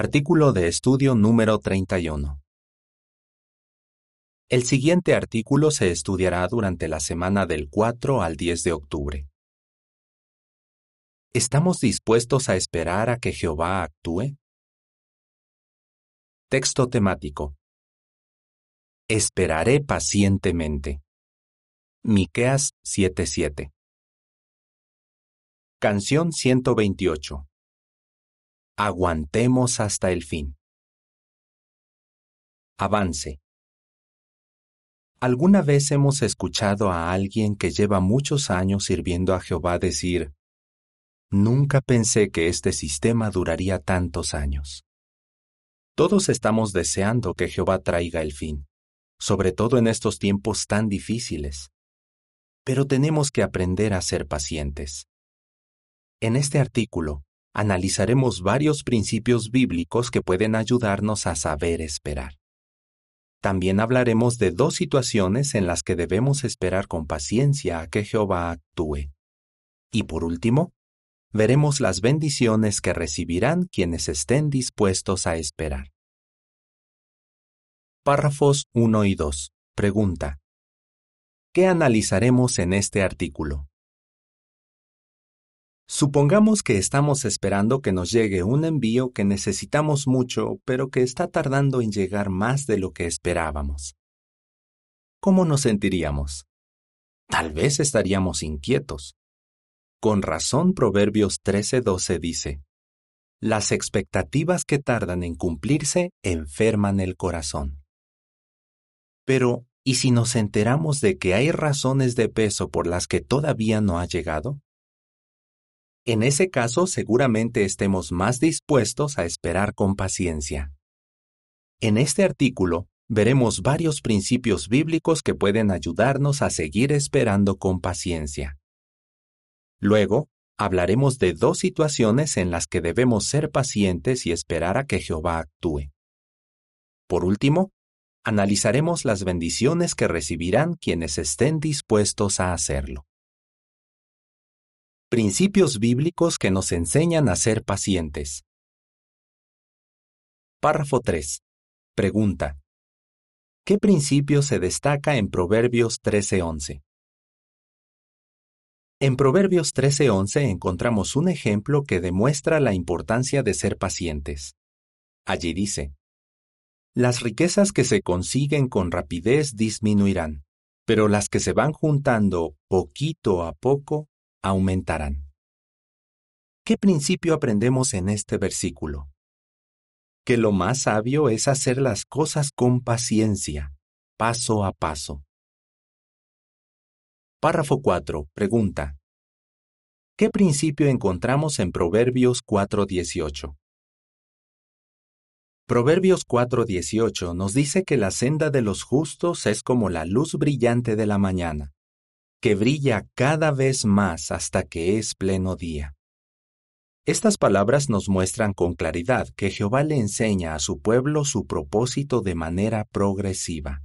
Artículo de estudio número 31. El siguiente artículo se estudiará durante la semana del 4 al 10 de octubre. ¿Estamos dispuestos a esperar a que Jehová actúe? Texto temático. Esperaré pacientemente. Miqueas 7:7. Canción 128. Aguantemos hasta el fin. Avance. ¿Alguna vez hemos escuchado a alguien que lleva muchos años sirviendo a Jehová decir, Nunca pensé que este sistema duraría tantos años? Todos estamos deseando que Jehová traiga el fin, sobre todo en estos tiempos tan difíciles. Pero tenemos que aprender a ser pacientes. En este artículo, analizaremos varios principios bíblicos que pueden ayudarnos a saber esperar. También hablaremos de dos situaciones en las que debemos esperar con paciencia a que Jehová actúe. Y por último, veremos las bendiciones que recibirán quienes estén dispuestos a esperar. Párrafos 1 y 2. Pregunta. ¿Qué analizaremos en este artículo? Supongamos que estamos esperando que nos llegue un envío que necesitamos mucho, pero que está tardando en llegar más de lo que esperábamos. ¿Cómo nos sentiríamos? Tal vez estaríamos inquietos. Con razón Proverbios 13:12 dice, Las expectativas que tardan en cumplirse enferman el corazón. Pero, ¿y si nos enteramos de que hay razones de peso por las que todavía no ha llegado? En ese caso seguramente estemos más dispuestos a esperar con paciencia. En este artículo veremos varios principios bíblicos que pueden ayudarnos a seguir esperando con paciencia. Luego, hablaremos de dos situaciones en las que debemos ser pacientes y esperar a que Jehová actúe. Por último, analizaremos las bendiciones que recibirán quienes estén dispuestos a hacerlo. Principios bíblicos que nos enseñan a ser pacientes. Párrafo 3. Pregunta. ¿Qué principio se destaca en Proverbios 13:11? En Proverbios 13:11 encontramos un ejemplo que demuestra la importancia de ser pacientes. Allí dice, Las riquezas que se consiguen con rapidez disminuirán, pero las que se van juntando poquito a poco aumentarán. ¿Qué principio aprendemos en este versículo? Que lo más sabio es hacer las cosas con paciencia, paso a paso. Párrafo 4. Pregunta. ¿Qué principio encontramos en Proverbios 4.18? Proverbios 4:18 nos dice que la senda de los justos es como la luz brillante de la mañana, que brilla cada vez más hasta que es pleno día. Estas palabras nos muestran con claridad que Jehová le enseña a su pueblo su propósito de manera progresiva.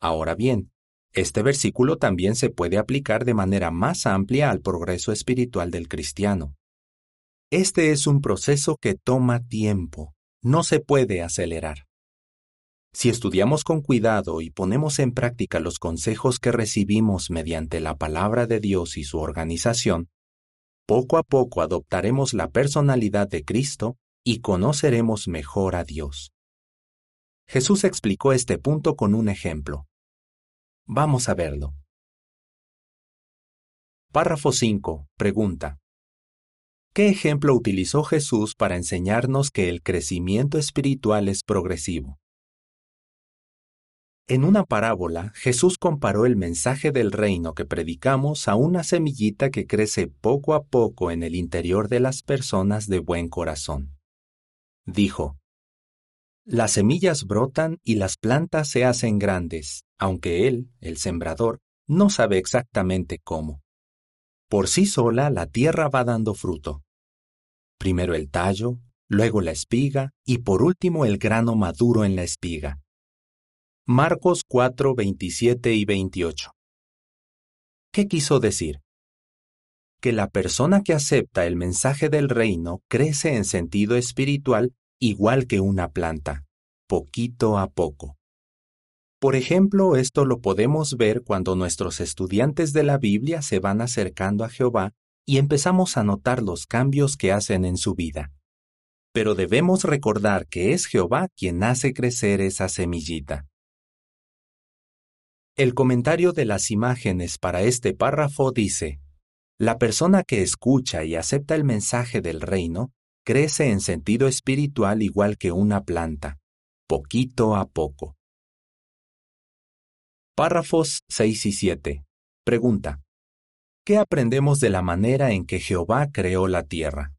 Ahora bien, este versículo también se puede aplicar de manera más amplia al progreso espiritual del cristiano. Este es un proceso que toma tiempo, no se puede acelerar. Si estudiamos con cuidado y ponemos en práctica los consejos que recibimos mediante la palabra de Dios y su organización, poco a poco adoptaremos la personalidad de Cristo y conoceremos mejor a Dios. Jesús explicó este punto con un ejemplo. Vamos a verlo. Párrafo 5. Pregunta. ¿Qué ejemplo utilizó Jesús para enseñarnos que el crecimiento espiritual es progresivo? En una parábola, Jesús comparó el mensaje del reino que predicamos a una semillita que crece poco a poco en el interior de las personas de buen corazón. Dijo, Las semillas brotan y las plantas se hacen grandes, aunque él, el sembrador, no sabe exactamente cómo. Por sí sola la tierra va dando fruto. Primero el tallo, luego la espiga y por último el grano maduro en la espiga. Marcos 4, 27 y 28. ¿Qué quiso decir? Que la persona que acepta el mensaje del reino crece en sentido espiritual igual que una planta, poquito a poco. Por ejemplo, esto lo podemos ver cuando nuestros estudiantes de la Biblia se van acercando a Jehová y empezamos a notar los cambios que hacen en su vida. Pero debemos recordar que es Jehová quien hace crecer esa semillita. El comentario de las imágenes para este párrafo dice, La persona que escucha y acepta el mensaje del reino crece en sentido espiritual igual que una planta, poquito a poco. Párrafos 6 y 7. Pregunta. ¿Qué aprendemos de la manera en que Jehová creó la tierra?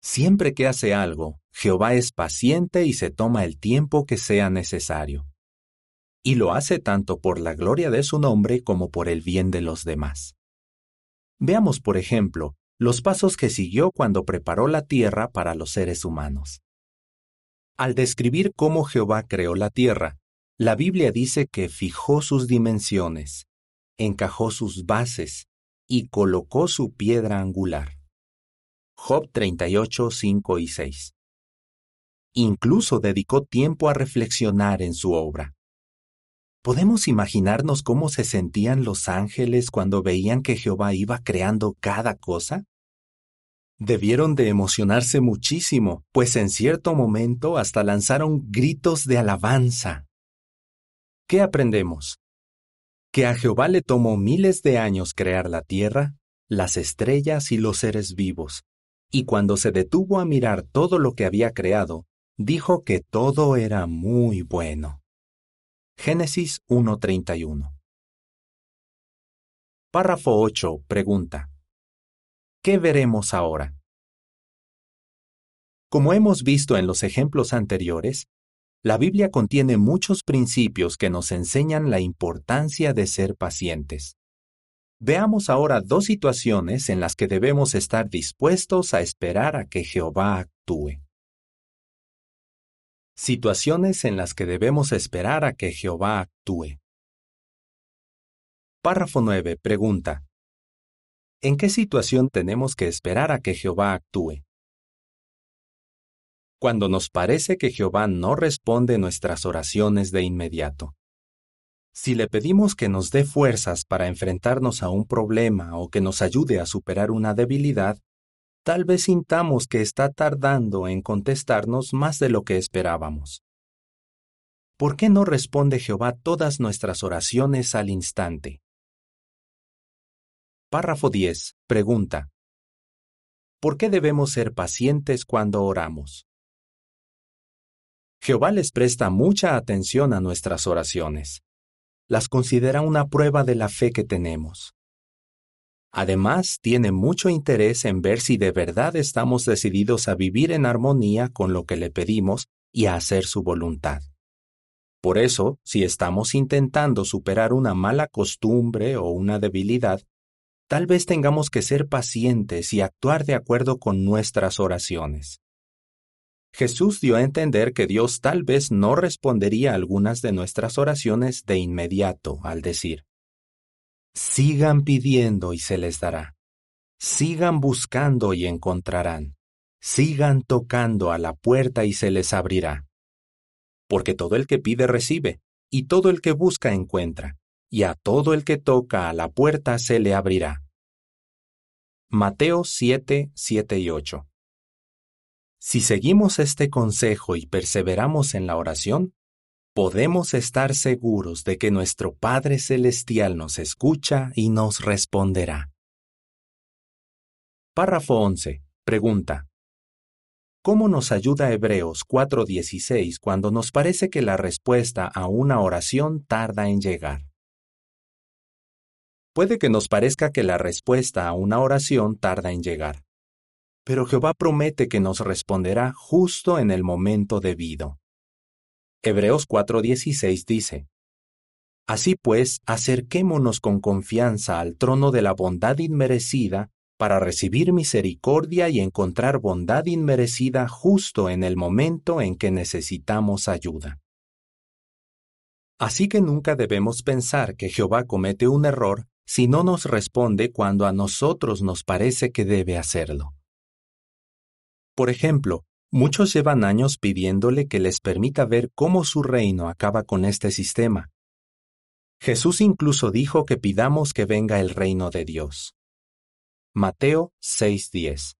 Siempre que hace algo, Jehová es paciente y se toma el tiempo que sea necesario. Y lo hace tanto por la gloria de su nombre como por el bien de los demás. Veamos, por ejemplo, los pasos que siguió cuando preparó la tierra para los seres humanos. Al describir cómo Jehová creó la tierra, la Biblia dice que fijó sus dimensiones, encajó sus bases y colocó su piedra angular. Job 38, 5 y 6. Incluso dedicó tiempo a reflexionar en su obra. ¿Podemos imaginarnos cómo se sentían los ángeles cuando veían que Jehová iba creando cada cosa? Debieron de emocionarse muchísimo, pues en cierto momento hasta lanzaron gritos de alabanza. ¿Qué aprendemos? Que a Jehová le tomó miles de años crear la tierra, las estrellas y los seres vivos, y cuando se detuvo a mirar todo lo que había creado, dijo que todo era muy bueno. Génesis 1.31 Párrafo 8. Pregunta. ¿Qué veremos ahora? Como hemos visto en los ejemplos anteriores, la Biblia contiene muchos principios que nos enseñan la importancia de ser pacientes. Veamos ahora dos situaciones en las que debemos estar dispuestos a esperar a que Jehová actúe. Situaciones en las que debemos esperar a que Jehová actúe. Párrafo 9. Pregunta. ¿En qué situación tenemos que esperar a que Jehová actúe? cuando nos parece que Jehová no responde nuestras oraciones de inmediato. Si le pedimos que nos dé fuerzas para enfrentarnos a un problema o que nos ayude a superar una debilidad, tal vez sintamos que está tardando en contestarnos más de lo que esperábamos. ¿Por qué no responde Jehová todas nuestras oraciones al instante? Párrafo 10. Pregunta. ¿Por qué debemos ser pacientes cuando oramos? Jehová les presta mucha atención a nuestras oraciones. Las considera una prueba de la fe que tenemos. Además, tiene mucho interés en ver si de verdad estamos decididos a vivir en armonía con lo que le pedimos y a hacer su voluntad. Por eso, si estamos intentando superar una mala costumbre o una debilidad, tal vez tengamos que ser pacientes y actuar de acuerdo con nuestras oraciones. Jesús dio a entender que Dios tal vez no respondería a algunas de nuestras oraciones de inmediato al decir, Sigan pidiendo y se les dará. Sigan buscando y encontrarán. Sigan tocando a la puerta y se les abrirá. Porque todo el que pide recibe, y todo el que busca encuentra, y a todo el que toca a la puerta se le abrirá. Mateo 7, 7 y 8. Si seguimos este consejo y perseveramos en la oración, podemos estar seguros de que nuestro Padre Celestial nos escucha y nos responderá. Párrafo 11. Pregunta. ¿Cómo nos ayuda Hebreos 4:16 cuando nos parece que la respuesta a una oración tarda en llegar? Puede que nos parezca que la respuesta a una oración tarda en llegar pero Jehová promete que nos responderá justo en el momento debido. Hebreos 4:16 dice, Así pues, acerquémonos con confianza al trono de la bondad inmerecida para recibir misericordia y encontrar bondad inmerecida justo en el momento en que necesitamos ayuda. Así que nunca debemos pensar que Jehová comete un error si no nos responde cuando a nosotros nos parece que debe hacerlo. Por ejemplo, Muchos llevan años pidiéndole que les permita ver cómo su reino acaba con este sistema. Jesús incluso dijo que pidamos que venga el reino de Dios. Mateo 6:10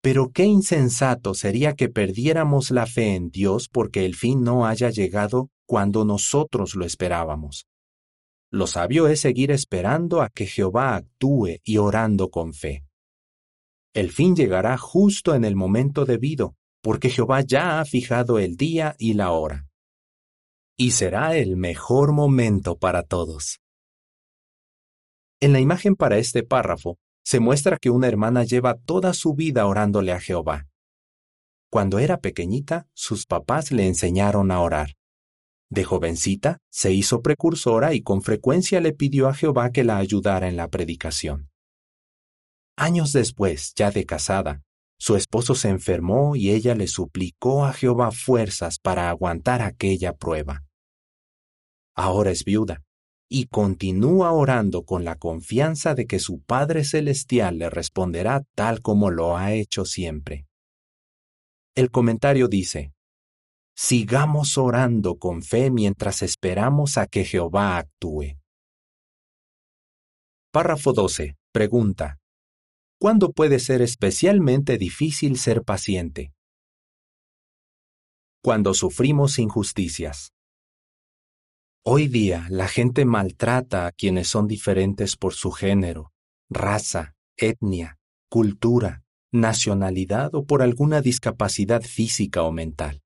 Pero qué insensato sería que perdiéramos la fe en Dios porque el fin no haya llegado cuando nosotros lo esperábamos. Lo sabio es seguir esperando a que Jehová actúe y orando con fe. El fin llegará justo en el momento debido, porque Jehová ya ha fijado el día y la hora. Y será el mejor momento para todos. En la imagen para este párrafo, se muestra que una hermana lleva toda su vida orándole a Jehová. Cuando era pequeñita, sus papás le enseñaron a orar. De jovencita, se hizo precursora y con frecuencia le pidió a Jehová que la ayudara en la predicación. Años después, ya de casada, su esposo se enfermó y ella le suplicó a Jehová fuerzas para aguantar aquella prueba. Ahora es viuda y continúa orando con la confianza de que su Padre Celestial le responderá tal como lo ha hecho siempre. El comentario dice, Sigamos orando con fe mientras esperamos a que Jehová actúe. Párrafo 12. Pregunta. ¿Cuándo puede ser especialmente difícil ser paciente? Cuando sufrimos injusticias. Hoy día la gente maltrata a quienes son diferentes por su género, raza, etnia, cultura, nacionalidad o por alguna discapacidad física o mental.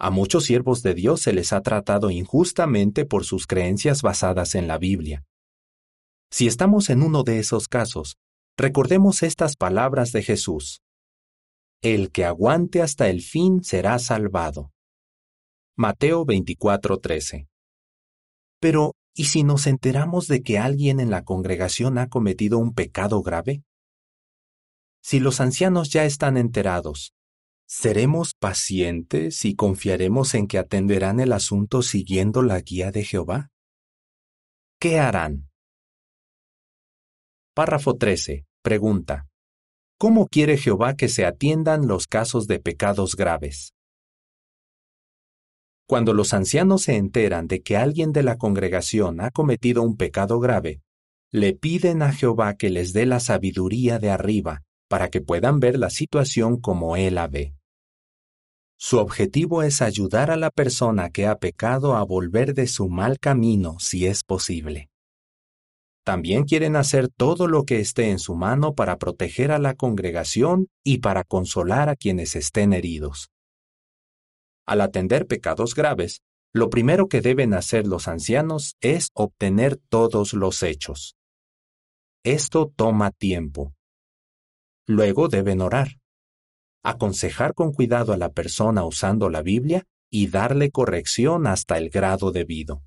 A muchos siervos de Dios se les ha tratado injustamente por sus creencias basadas en la Biblia. Si estamos en uno de esos casos, Recordemos estas palabras de Jesús. El que aguante hasta el fin será salvado. Mateo 24:13. Pero, ¿y si nos enteramos de que alguien en la congregación ha cometido un pecado grave? Si los ancianos ya están enterados, ¿seremos pacientes y confiaremos en que atenderán el asunto siguiendo la guía de Jehová? ¿Qué harán? Párrafo 13. Pregunta. ¿Cómo quiere Jehová que se atiendan los casos de pecados graves? Cuando los ancianos se enteran de que alguien de la congregación ha cometido un pecado grave, le piden a Jehová que les dé la sabiduría de arriba para que puedan ver la situación como Él la ve. Su objetivo es ayudar a la persona que ha pecado a volver de su mal camino si es posible. También quieren hacer todo lo que esté en su mano para proteger a la congregación y para consolar a quienes estén heridos. Al atender pecados graves, lo primero que deben hacer los ancianos es obtener todos los hechos. Esto toma tiempo. Luego deben orar, aconsejar con cuidado a la persona usando la Biblia y darle corrección hasta el grado debido.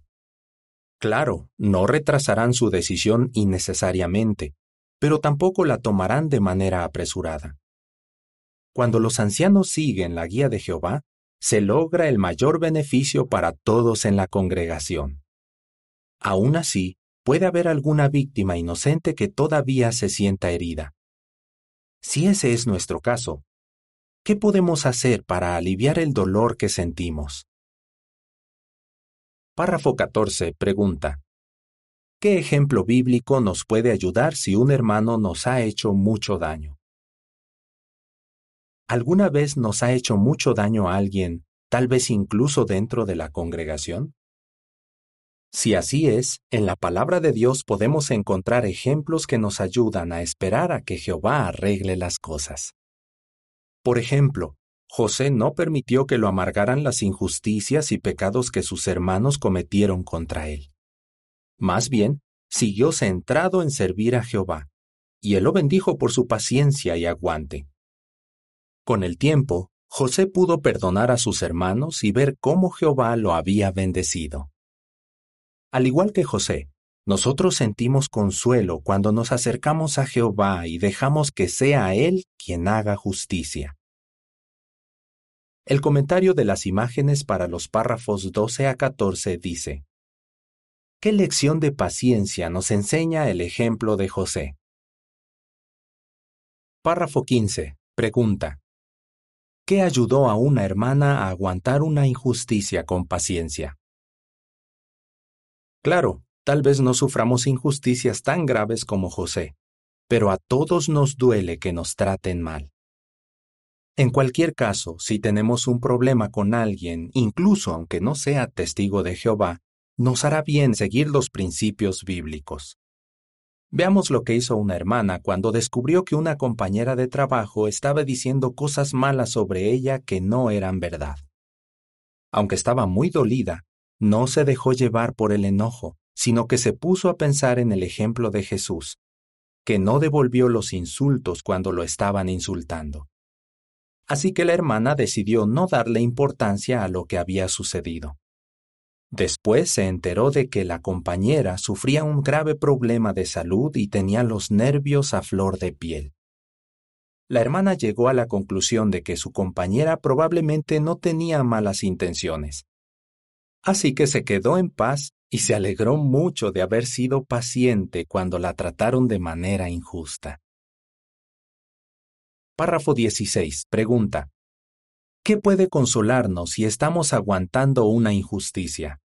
Claro, no retrasarán su decisión innecesariamente, pero tampoco la tomarán de manera apresurada. Cuando los ancianos siguen la guía de Jehová, se logra el mayor beneficio para todos en la congregación. Aún así, puede haber alguna víctima inocente que todavía se sienta herida. Si ese es nuestro caso, ¿qué podemos hacer para aliviar el dolor que sentimos? Párrafo 14. Pregunta. ¿Qué ejemplo bíblico nos puede ayudar si un hermano nos ha hecho mucho daño? ¿Alguna vez nos ha hecho mucho daño a alguien, tal vez incluso dentro de la congregación? Si así es, en la palabra de Dios podemos encontrar ejemplos que nos ayudan a esperar a que Jehová arregle las cosas. Por ejemplo, José no permitió que lo amargaran las injusticias y pecados que sus hermanos cometieron contra él. Más bien, siguió centrado en servir a Jehová, y él lo bendijo por su paciencia y aguante. Con el tiempo, José pudo perdonar a sus hermanos y ver cómo Jehová lo había bendecido. Al igual que José, nosotros sentimos consuelo cuando nos acercamos a Jehová y dejamos que sea Él quien haga justicia. El comentario de las imágenes para los párrafos 12 a 14 dice, ¿Qué lección de paciencia nos enseña el ejemplo de José? Párrafo 15. Pregunta. ¿Qué ayudó a una hermana a aguantar una injusticia con paciencia? Claro, tal vez no suframos injusticias tan graves como José, pero a todos nos duele que nos traten mal. En cualquier caso, si tenemos un problema con alguien, incluso aunque no sea testigo de Jehová, nos hará bien seguir los principios bíblicos. Veamos lo que hizo una hermana cuando descubrió que una compañera de trabajo estaba diciendo cosas malas sobre ella que no eran verdad. Aunque estaba muy dolida, no se dejó llevar por el enojo, sino que se puso a pensar en el ejemplo de Jesús, que no devolvió los insultos cuando lo estaban insultando. Así que la hermana decidió no darle importancia a lo que había sucedido. Después se enteró de que la compañera sufría un grave problema de salud y tenía los nervios a flor de piel. La hermana llegó a la conclusión de que su compañera probablemente no tenía malas intenciones. Así que se quedó en paz y se alegró mucho de haber sido paciente cuando la trataron de manera injusta. Párrafo 16. Pregunta. ¿Qué puede consolarnos si estamos aguantando una injusticia?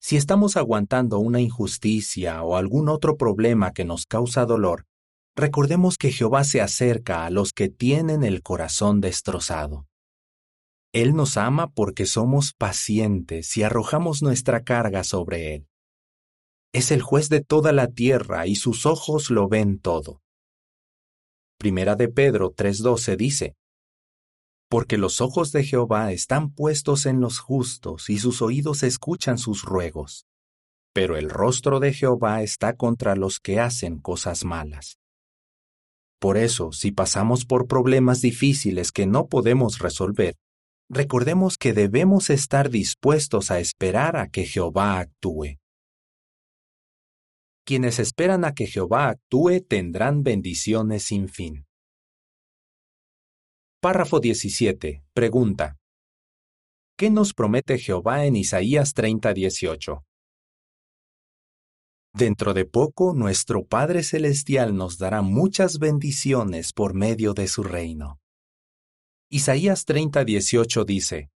Si estamos aguantando una injusticia o algún otro problema que nos causa dolor, recordemos que Jehová se acerca a los que tienen el corazón destrozado. Él nos ama porque somos pacientes y arrojamos nuestra carga sobre Él. Es el juez de toda la tierra y sus ojos lo ven todo. Primera de Pedro 3:12 dice, Porque los ojos de Jehová están puestos en los justos y sus oídos escuchan sus ruegos. Pero el rostro de Jehová está contra los que hacen cosas malas. Por eso, si pasamos por problemas difíciles que no podemos resolver, recordemos que debemos estar dispuestos a esperar a que Jehová actúe. Quienes esperan a que Jehová actúe tendrán bendiciones sin fin. Párrafo 17. Pregunta. ¿Qué nos promete Jehová en Isaías 30:18? Dentro de poco nuestro Padre Celestial nos dará muchas bendiciones por medio de su reino. Isaías 30:18 dice,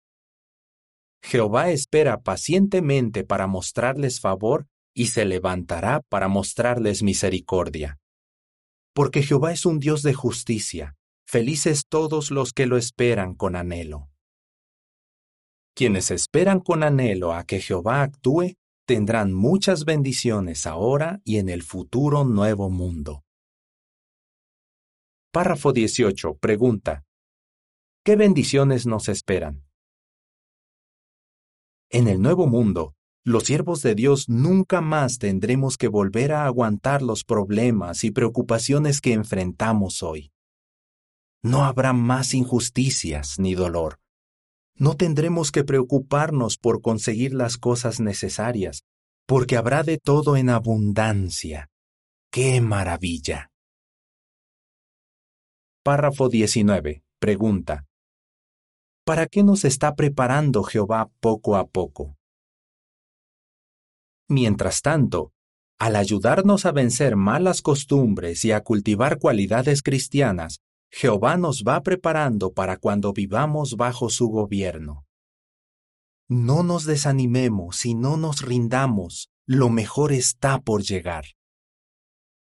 Jehová espera pacientemente para mostrarles favor y se levantará para mostrarles misericordia. Porque Jehová es un Dios de justicia, felices todos los que lo esperan con anhelo. Quienes esperan con anhelo a que Jehová actúe, tendrán muchas bendiciones ahora y en el futuro nuevo mundo. Párrafo 18. Pregunta. ¿Qué bendiciones nos esperan? En el nuevo mundo, los siervos de Dios nunca más tendremos que volver a aguantar los problemas y preocupaciones que enfrentamos hoy. No habrá más injusticias ni dolor. No tendremos que preocuparnos por conseguir las cosas necesarias, porque habrá de todo en abundancia. ¡Qué maravilla! Párrafo 19. Pregunta. ¿Para qué nos está preparando Jehová poco a poco? Mientras tanto, al ayudarnos a vencer malas costumbres y a cultivar cualidades cristianas, Jehová nos va preparando para cuando vivamos bajo su gobierno. No nos desanimemos y no nos rindamos, lo mejor está por llegar.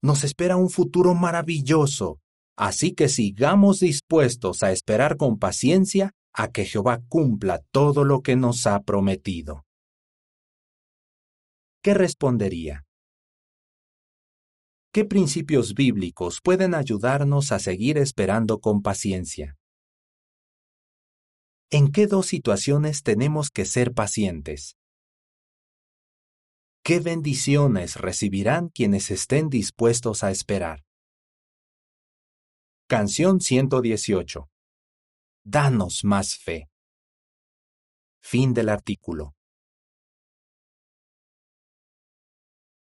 Nos espera un futuro maravilloso, así que sigamos dispuestos a esperar con paciencia a que Jehová cumpla todo lo que nos ha prometido. ¿Qué respondería? ¿Qué principios bíblicos pueden ayudarnos a seguir esperando con paciencia? ¿En qué dos situaciones tenemos que ser pacientes? ¿Qué bendiciones recibirán quienes estén dispuestos a esperar? Canción 118. Danos más fe. Fin del artículo.